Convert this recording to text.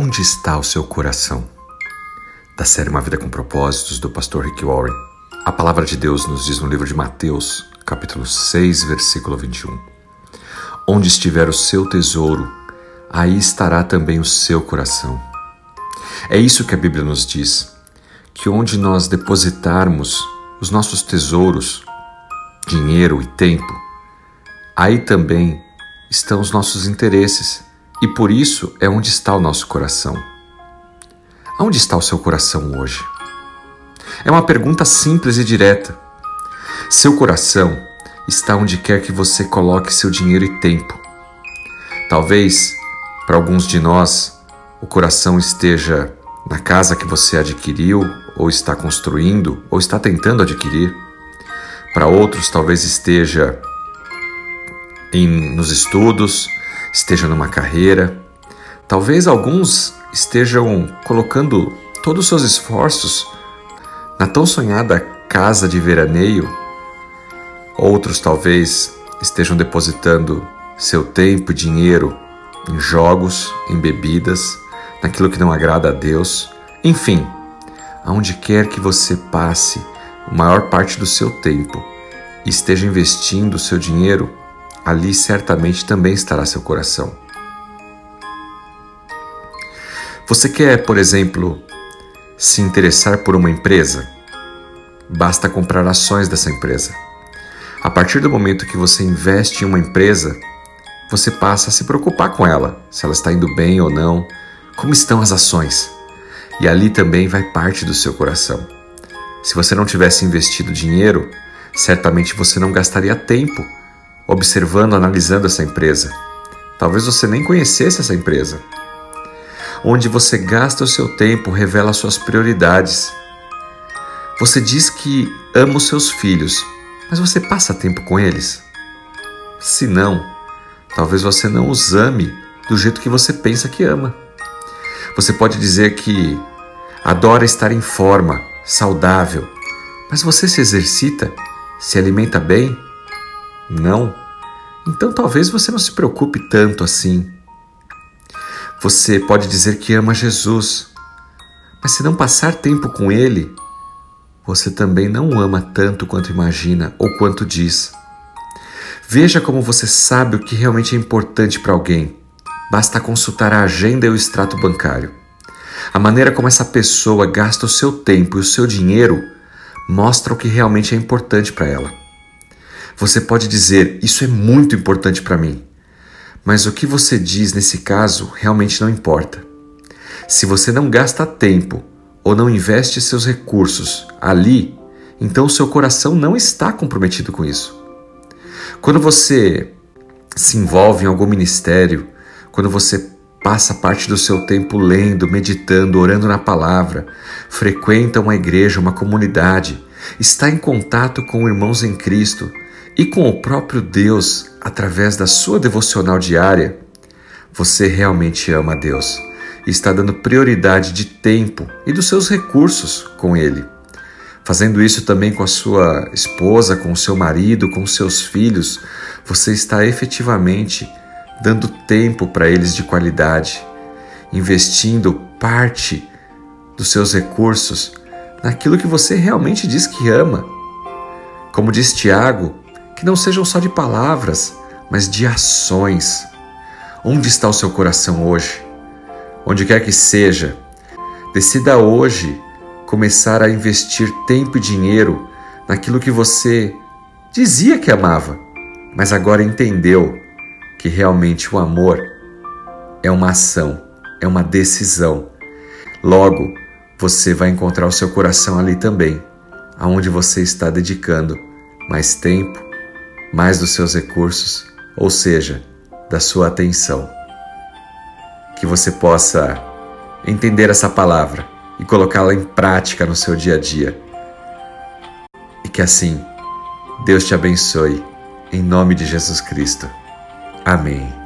Onde está o seu coração? Da série Uma Vida com Propósitos, do pastor Rick Warren. A palavra de Deus nos diz no livro de Mateus, capítulo 6, versículo 21. Onde estiver o seu tesouro, aí estará também o seu coração. É isso que a Bíblia nos diz, que onde nós depositarmos os nossos tesouros, dinheiro e tempo, aí também estão os nossos interesses e por isso é onde está o nosso coração. Onde está o seu coração hoje? É uma pergunta simples e direta. Seu coração está onde quer que você coloque seu dinheiro e tempo. Talvez, para alguns de nós, o coração esteja na casa que você adquiriu, ou está construindo, ou está tentando adquirir. Para outros, talvez esteja em, nos estudos, esteja numa carreira. Talvez alguns estejam colocando todos os seus esforços na tão sonhada casa de veraneio. Outros talvez estejam depositando seu tempo e dinheiro em jogos, em bebidas, naquilo que não agrada a Deus. Enfim, aonde quer que você passe a maior parte do seu tempo e esteja investindo o seu dinheiro, ali certamente também estará seu coração. Você quer, por exemplo, se interessar por uma empresa? Basta comprar ações dessa empresa. A partir do momento que você investe em uma empresa, você passa a se preocupar com ela, se ela está indo bem ou não, como estão as ações. E ali também vai parte do seu coração. Se você não tivesse investido dinheiro, certamente você não gastaria tempo observando, analisando essa empresa. Talvez você nem conhecesse essa empresa. Onde você gasta o seu tempo revela suas prioridades. Você diz que ama os seus filhos, mas você passa tempo com eles? Se não, talvez você não os ame do jeito que você pensa que ama. Você pode dizer que adora estar em forma, saudável, mas você se exercita, se alimenta bem? Não. Então talvez você não se preocupe tanto assim. Você pode dizer que ama Jesus, mas se não passar tempo com Ele, você também não ama tanto quanto imagina ou quanto diz. Veja como você sabe o que realmente é importante para alguém. Basta consultar a agenda e o extrato bancário. A maneira como essa pessoa gasta o seu tempo e o seu dinheiro mostra o que realmente é importante para ela. Você pode dizer: Isso é muito importante para mim. Mas o que você diz nesse caso realmente não importa. Se você não gasta tempo ou não investe seus recursos ali, então seu coração não está comprometido com isso. Quando você se envolve em algum ministério, quando você passa parte do seu tempo lendo, meditando, orando na palavra, frequenta uma igreja, uma comunidade, está em contato com irmãos em Cristo, e com o próprio Deus através da sua devocional diária, você realmente ama Deus e está dando prioridade de tempo e dos seus recursos com Ele. Fazendo isso também com a sua esposa, com o seu marido, com os seus filhos, você está efetivamente dando tempo para eles de qualidade, investindo parte dos seus recursos naquilo que você realmente diz que ama. Como diz Tiago, que não sejam só de palavras, mas de ações. Onde está o seu coração hoje? Onde quer que seja, decida hoje começar a investir tempo e dinheiro naquilo que você dizia que amava, mas agora entendeu que realmente o amor é uma ação, é uma decisão. Logo, você vai encontrar o seu coração ali também, aonde você está dedicando mais tempo, mais dos seus recursos, ou seja, da sua atenção. Que você possa entender essa palavra e colocá-la em prática no seu dia a dia. E que assim Deus te abençoe, em nome de Jesus Cristo. Amém.